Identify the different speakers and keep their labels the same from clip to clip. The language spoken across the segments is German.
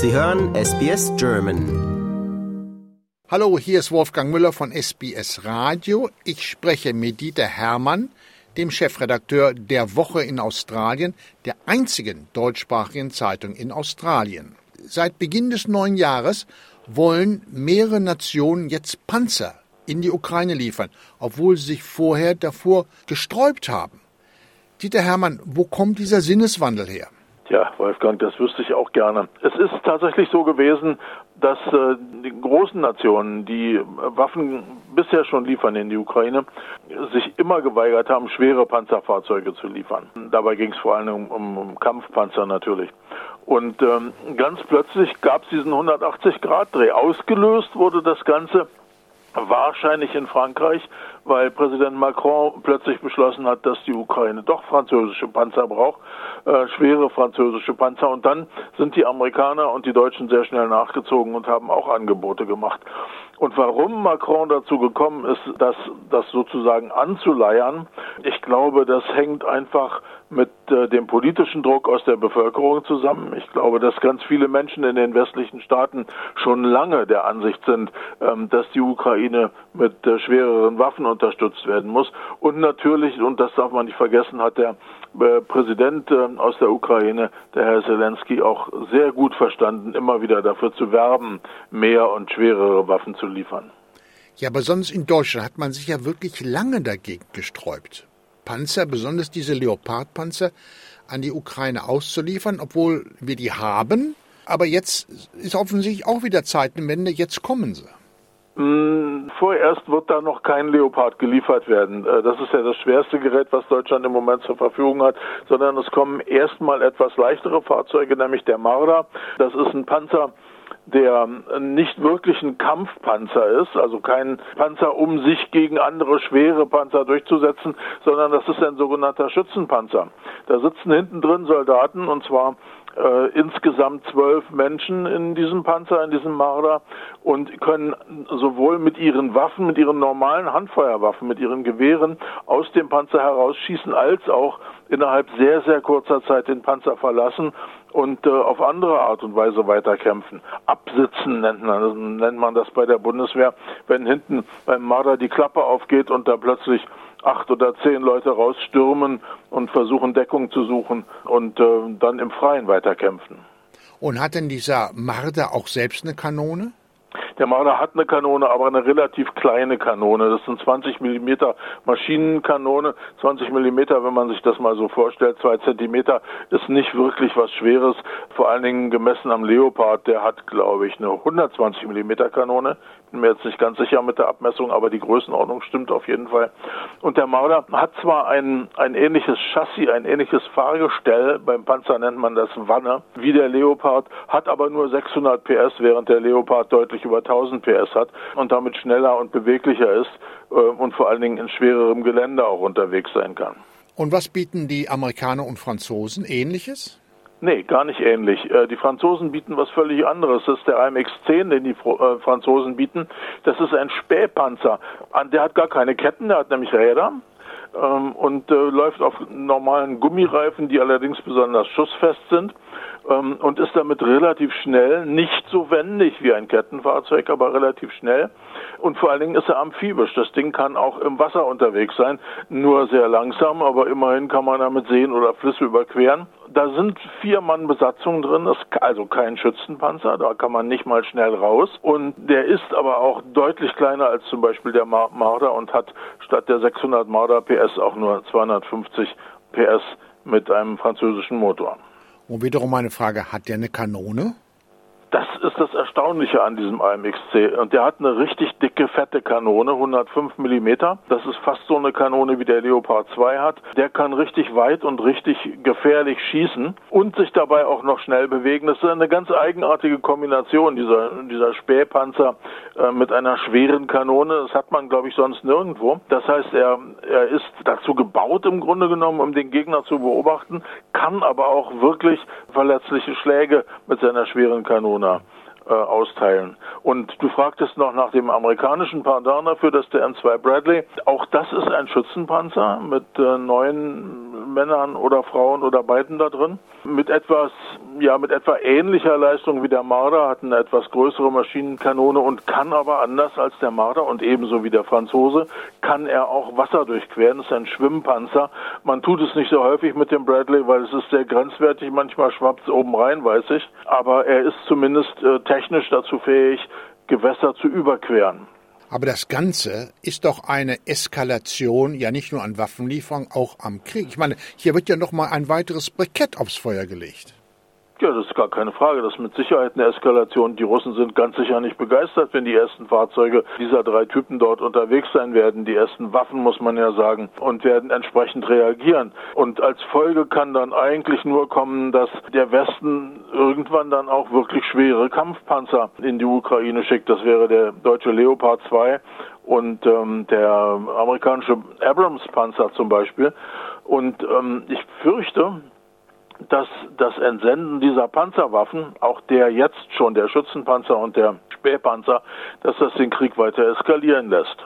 Speaker 1: Sie hören SBS German.
Speaker 2: Hallo, hier ist Wolfgang Müller von SBS Radio. Ich spreche mit Dieter Hermann, dem Chefredakteur der Woche in Australien, der einzigen deutschsprachigen Zeitung in Australien. Seit Beginn des neuen Jahres wollen mehrere Nationen jetzt Panzer in die Ukraine liefern, obwohl sie sich vorher davor gesträubt haben. Dieter Hermann, wo kommt dieser Sinneswandel her?
Speaker 3: Ja, Wolfgang, das wüsste ich auch gerne. Es ist tatsächlich so gewesen, dass äh, die großen Nationen, die Waffen bisher schon liefern in die Ukraine, sich immer geweigert haben, schwere Panzerfahrzeuge zu liefern. Dabei ging es vor allem um, um, Kampfpanzer natürlich. Und ähm, ganz plötzlich gab es diesen 180-Grad-Dreh. Ausgelöst wurde das Ganze wahrscheinlich in Frankreich, weil Präsident Macron plötzlich beschlossen hat, dass die Ukraine doch französische Panzer braucht, äh, schwere französische Panzer. Und dann sind die Amerikaner und die Deutschen sehr schnell nachgezogen und haben auch Angebote gemacht. Und warum Macron dazu gekommen ist, das, das sozusagen anzuleiern, ich glaube, das hängt einfach mit äh, dem politischen Druck aus der Bevölkerung zusammen. Ich glaube, dass ganz viele Menschen in den westlichen Staaten schon lange der Ansicht sind, ähm, dass die Ukraine mit äh, schwereren Waffen unterstützt werden muss. Und natürlich, und das darf man nicht vergessen, hat der Präsident äh, aus der Ukraine, der Herr Zelensky, auch sehr gut verstanden, immer wieder dafür zu werben, mehr und schwerere Waffen zu liefern.
Speaker 2: Ja, aber sonst in Deutschland hat man sich ja wirklich lange dagegen gesträubt. Panzer, besonders diese Leopardpanzer, an die Ukraine auszuliefern, obwohl wir die haben. Aber jetzt ist offensichtlich auch wieder Zeitenwende, jetzt kommen sie.
Speaker 3: Mm, vorerst wird da noch kein Leopard geliefert werden. Äh, das ist ja das schwerste Gerät, was Deutschland im Moment zur Verfügung hat, sondern es kommen erstmal etwas leichtere Fahrzeuge, nämlich der Marder. Das ist ein Panzer, der nicht wirklich ein Kampfpanzer ist, also kein Panzer, um sich gegen andere schwere Panzer durchzusetzen, sondern das ist ein sogenannter Schützenpanzer. Da sitzen hinten drin Soldaten und zwar äh, insgesamt zwölf Menschen in diesem Panzer, in diesem Marder und können sowohl mit ihren Waffen, mit ihren normalen Handfeuerwaffen, mit ihren Gewehren aus dem Panzer herausschießen, als auch innerhalb sehr, sehr kurzer Zeit den Panzer verlassen und äh, auf andere Art und Weise weiterkämpfen. Absitzen nennt man, nennt man das bei der Bundeswehr, wenn hinten beim Marder die Klappe aufgeht und da plötzlich acht oder zehn Leute rausstürmen und versuchen Deckung zu suchen und äh, dann im Freien weiterkämpfen.
Speaker 2: Und hat denn dieser Marder auch selbst eine Kanone?
Speaker 3: Der Marder hat eine Kanone, aber eine relativ kleine Kanone. Das sind 20 Millimeter Maschinenkanone. 20 Millimeter, wenn man sich das mal so vorstellt, zwei Zentimeter ist nicht wirklich was Schweres. Vor allen Dingen gemessen am Leopard, der hat, glaube ich, eine 120 Millimeter Kanone. Bin mir jetzt nicht ganz sicher mit der Abmessung, aber die Größenordnung stimmt auf jeden Fall. Und der Marder hat zwar ein, ein ähnliches Chassis, ein ähnliches Fahrgestell, beim Panzer nennt man das Wanne, wie der Leopard, hat aber nur 600 PS, während der Leopard deutlich über 1000 PS hat und damit schneller und beweglicher ist äh, und vor allen Dingen in schwererem Gelände auch unterwegs sein kann.
Speaker 2: Und was bieten die Amerikaner und Franzosen ähnliches?
Speaker 3: Nee, gar nicht ähnlich. Äh, die Franzosen bieten was völlig anderes. Das ist der AMX-10, den die äh, Franzosen bieten. Das ist ein Spähpanzer. Der hat gar keine Ketten, der hat nämlich Räder ähm, und läuft auf normalen Gummireifen, die allerdings besonders schussfest sind ähm, und ist damit relativ schnell, nicht so wendig wie ein Kettenfahrzeug, aber relativ schnell. Und vor allen Dingen ist er amphibisch. Das Ding kann auch im Wasser unterwegs sein, nur sehr langsam, aber immerhin kann man damit Seen oder Flüsse überqueren. Da sind vier Mann Besatzung drin, also kein Schützenpanzer, da kann man nicht mal schnell raus. Und der ist aber auch deutlich kleiner als zum Beispiel der Marder und hat statt der 600 Marder PS auch nur 250 PS mit einem französischen Motor.
Speaker 2: Und wiederum eine Frage, hat der eine Kanone?
Speaker 3: Das ist das Erstaunliche an diesem AMX-C. Und der hat eine richtig dicke, fette Kanone, 105 Millimeter. Das ist fast so eine Kanone, wie der Leopard 2 hat. Der kann richtig weit und richtig gefährlich schießen und sich dabei auch noch schnell bewegen. Das ist eine ganz eigenartige Kombination, dieser, dieser Spähpanzer äh, mit einer schweren Kanone. Das hat man, glaube ich, sonst nirgendwo. Das heißt, er, er ist dazu gebaut im Grunde genommen, um den Gegner zu beobachten, kann aber auch wirklich verletzliche Schläge mit seiner schweren Kanone äh, austeilen. Und du fragtest noch nach dem amerikanischen Pendant dafür, dass der M2 Bradley, auch das ist ein Schützenpanzer mit äh, neun Männern oder Frauen oder beiden da drin, mit etwas, ja, mit etwa ähnlicher Leistung wie der Marder, hat eine etwas größere Maschinenkanone und kann aber anders als der Marder und ebenso wie der Franzose, kann er auch Wasser durchqueren. Das ist ein Schwimmpanzer. Man tut es nicht so häufig mit dem Bradley, weil es ist sehr grenzwertig. Manchmal schwappt es oben rein, weiß ich. Aber er ist zumindest äh, technisch dazu fähig, Gewässer zu überqueren.
Speaker 2: Aber das Ganze ist doch eine Eskalation, ja nicht nur an Waffenlieferungen, auch am Krieg. Ich meine, hier wird ja noch mal ein weiteres Brikett aufs Feuer gelegt.
Speaker 3: Ja, das ist gar keine Frage. Das ist mit Sicherheit eine Eskalation. Die Russen sind ganz sicher nicht begeistert, wenn die ersten Fahrzeuge dieser drei Typen dort unterwegs sein werden. Die ersten Waffen, muss man ja sagen, und werden entsprechend reagieren. Und als Folge kann dann eigentlich nur kommen, dass der Westen irgendwann dann auch wirklich schwere Kampfpanzer in die Ukraine schickt. Das wäre der deutsche Leopard 2 und ähm, der amerikanische Abrams-Panzer zum Beispiel. Und ähm, ich fürchte, dass das Entsenden dieser Panzerwaffen, auch der jetzt schon, der Schützenpanzer und der Spähpanzer, dass das den Krieg weiter eskalieren lässt.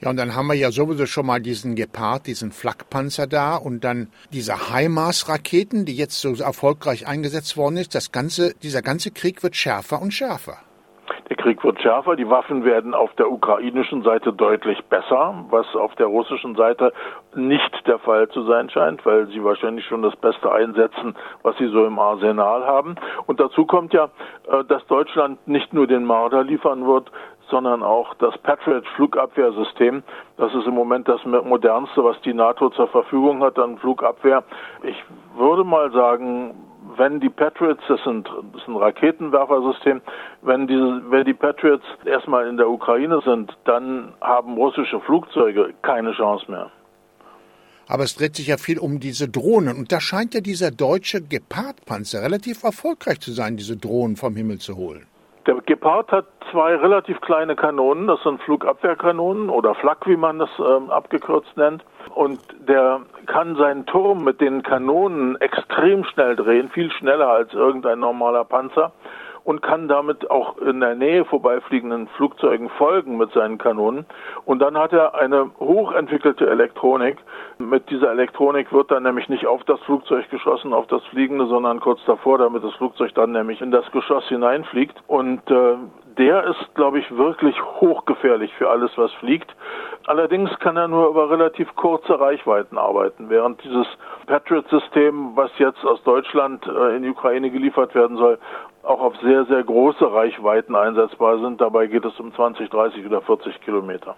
Speaker 2: Ja, und dann haben wir ja sowieso schon mal diesen Gepard, diesen Flakpanzer da und dann diese HIMARS-Raketen, die jetzt so erfolgreich eingesetzt worden ist. Das ganze, dieser ganze Krieg wird schärfer und schärfer.
Speaker 3: Der Krieg wird schärfer, die Waffen werden auf der ukrainischen Seite deutlich besser, was auf der russischen Seite nicht der Fall zu sein scheint, weil sie wahrscheinlich schon das Beste einsetzen, was sie so im Arsenal haben. Und dazu kommt ja, äh, dass Deutschland nicht nur den Marder liefern wird, sondern auch das Patriot Flugabwehrsystem. Das ist im Moment das modernste, was die NATO zur Verfügung hat an Flugabwehr. Ich würde mal sagen, wenn die Patriots, das sind, das ist ein Raketenwerfersystem, wenn diese, wenn die Patriots erstmal in der Ukraine sind, dann haben russische Flugzeuge keine Chance mehr.
Speaker 2: Aber es dreht sich ja viel um diese Drohnen. Und da scheint ja dieser deutsche Gepard-Panzer relativ erfolgreich zu sein, diese Drohnen vom Himmel zu holen.
Speaker 3: Der Gepard hat zwei relativ kleine Kanonen, das sind Flugabwehrkanonen oder Flak, wie man das ähm, abgekürzt nennt. Und der kann seinen Turm mit den Kanonen extrem schnell drehen, viel schneller als irgendein normaler Panzer und kann damit auch in der Nähe vorbeifliegenden Flugzeugen folgen mit seinen Kanonen. Und dann hat er eine hochentwickelte Elektronik. Mit dieser Elektronik wird dann nämlich nicht auf das Flugzeug geschossen, auf das Fliegende, sondern kurz davor, damit das Flugzeug dann nämlich in das Geschoss hineinfliegt. Und äh, der ist, glaube ich, wirklich hochgefährlich für alles, was fliegt. Allerdings kann er nur über relativ kurze Reichweiten arbeiten, während dieses Patriot-System, was jetzt aus Deutschland äh, in die Ukraine geliefert werden soll, auch auf sehr, sehr große Reichweiten einsetzbar sind. Dabei geht es um 20, 30 oder 40 Kilometer.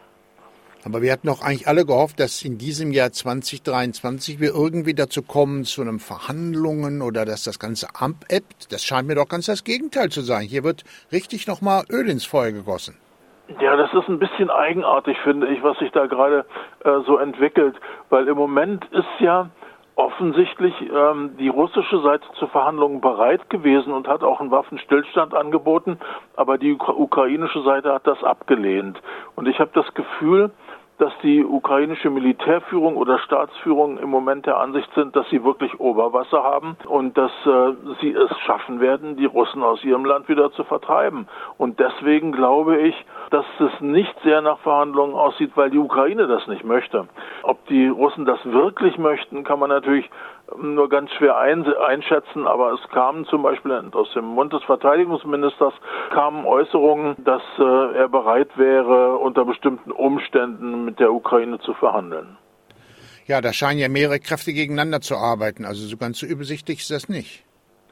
Speaker 2: Aber wir hatten doch eigentlich alle gehofft, dass in diesem Jahr 2023 wir irgendwie dazu kommen zu einem Verhandlungen oder dass das Ganze abebbt. Das scheint mir doch ganz das Gegenteil zu sein. Hier wird richtig nochmal Öl ins Feuer gegossen.
Speaker 3: Ja, das ist ein bisschen eigenartig, finde ich, was sich da gerade äh, so entwickelt, weil im Moment ist ja offensichtlich ähm, die russische Seite zur Verhandlungen bereit gewesen und hat auch einen Waffenstillstand angeboten, aber die ukrainische Seite hat das abgelehnt. Und ich habe das Gefühl, dass die ukrainische Militärführung oder Staatsführung im Moment der Ansicht sind, dass sie wirklich Oberwasser haben und dass äh, sie es schaffen werden, die Russen aus ihrem Land wieder zu vertreiben. Und deswegen glaube ich, dass es nicht sehr nach Verhandlungen aussieht, weil die Ukraine das nicht möchte. Ob die Russen das wirklich möchten, kann man natürlich nur ganz schwer einschätzen, aber es kamen zum Beispiel aus dem Mund des Verteidigungsministers kamen Äußerungen, dass äh, er bereit wäre, unter bestimmten Umständen mit der Ukraine zu verhandeln.
Speaker 2: Ja, da scheinen ja mehrere Kräfte gegeneinander zu arbeiten. Also so ganz so übersichtlich ist das nicht.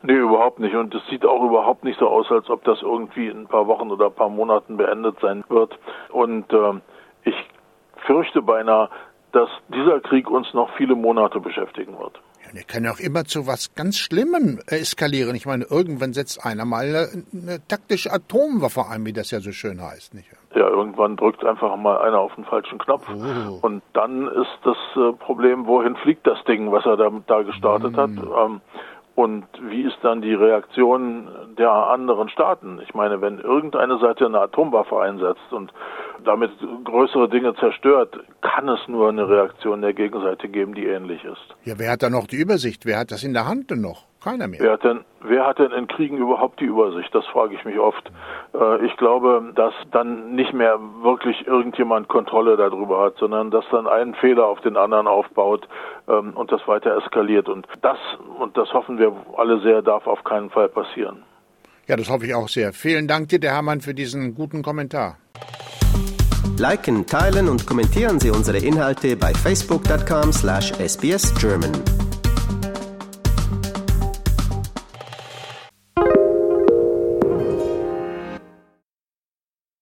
Speaker 3: Nee, überhaupt nicht. Und es sieht auch überhaupt nicht so aus, als ob das irgendwie in ein paar Wochen oder ein paar Monaten beendet sein wird. Und äh, ich fürchte beinahe, dass dieser Krieg uns noch viele Monate beschäftigen wird.
Speaker 2: Der kann ja auch immer zu was ganz Schlimmem eskalieren. Ich meine, irgendwann setzt einer mal eine, eine taktische Atomwaffe ein, wie das ja so schön heißt. Nicht?
Speaker 3: Ja, irgendwann drückt einfach mal einer auf den falschen Knopf. Oh. Und dann ist das äh, Problem, wohin fliegt das Ding, was er da, da gestartet mm. hat. Ähm, und wie ist dann die Reaktion der anderen Staaten? Ich meine, wenn irgendeine Seite eine Atomwaffe einsetzt und damit größere Dinge zerstört, kann es nur eine Reaktion der Gegenseite geben, die ähnlich ist.
Speaker 2: Ja, wer hat da noch die Übersicht? Wer hat das in der Hand denn noch? Keiner mehr.
Speaker 3: Wer hat denn, wer hat denn in Kriegen überhaupt die Übersicht? Das frage ich mich oft. Äh, ich glaube, dass dann nicht mehr wirklich irgendjemand Kontrolle darüber hat, sondern dass dann ein Fehler auf den anderen aufbaut ähm, und das weiter eskaliert. Und das, und das hoffen wir alle sehr, darf auf keinen Fall passieren.
Speaker 2: Ja, das hoffe ich auch sehr. Vielen Dank dir, der Hermann, für diesen guten Kommentar.
Speaker 1: Liken, teilen und kommentieren Sie unsere Inhalte bei facebook.com/sbsgerman.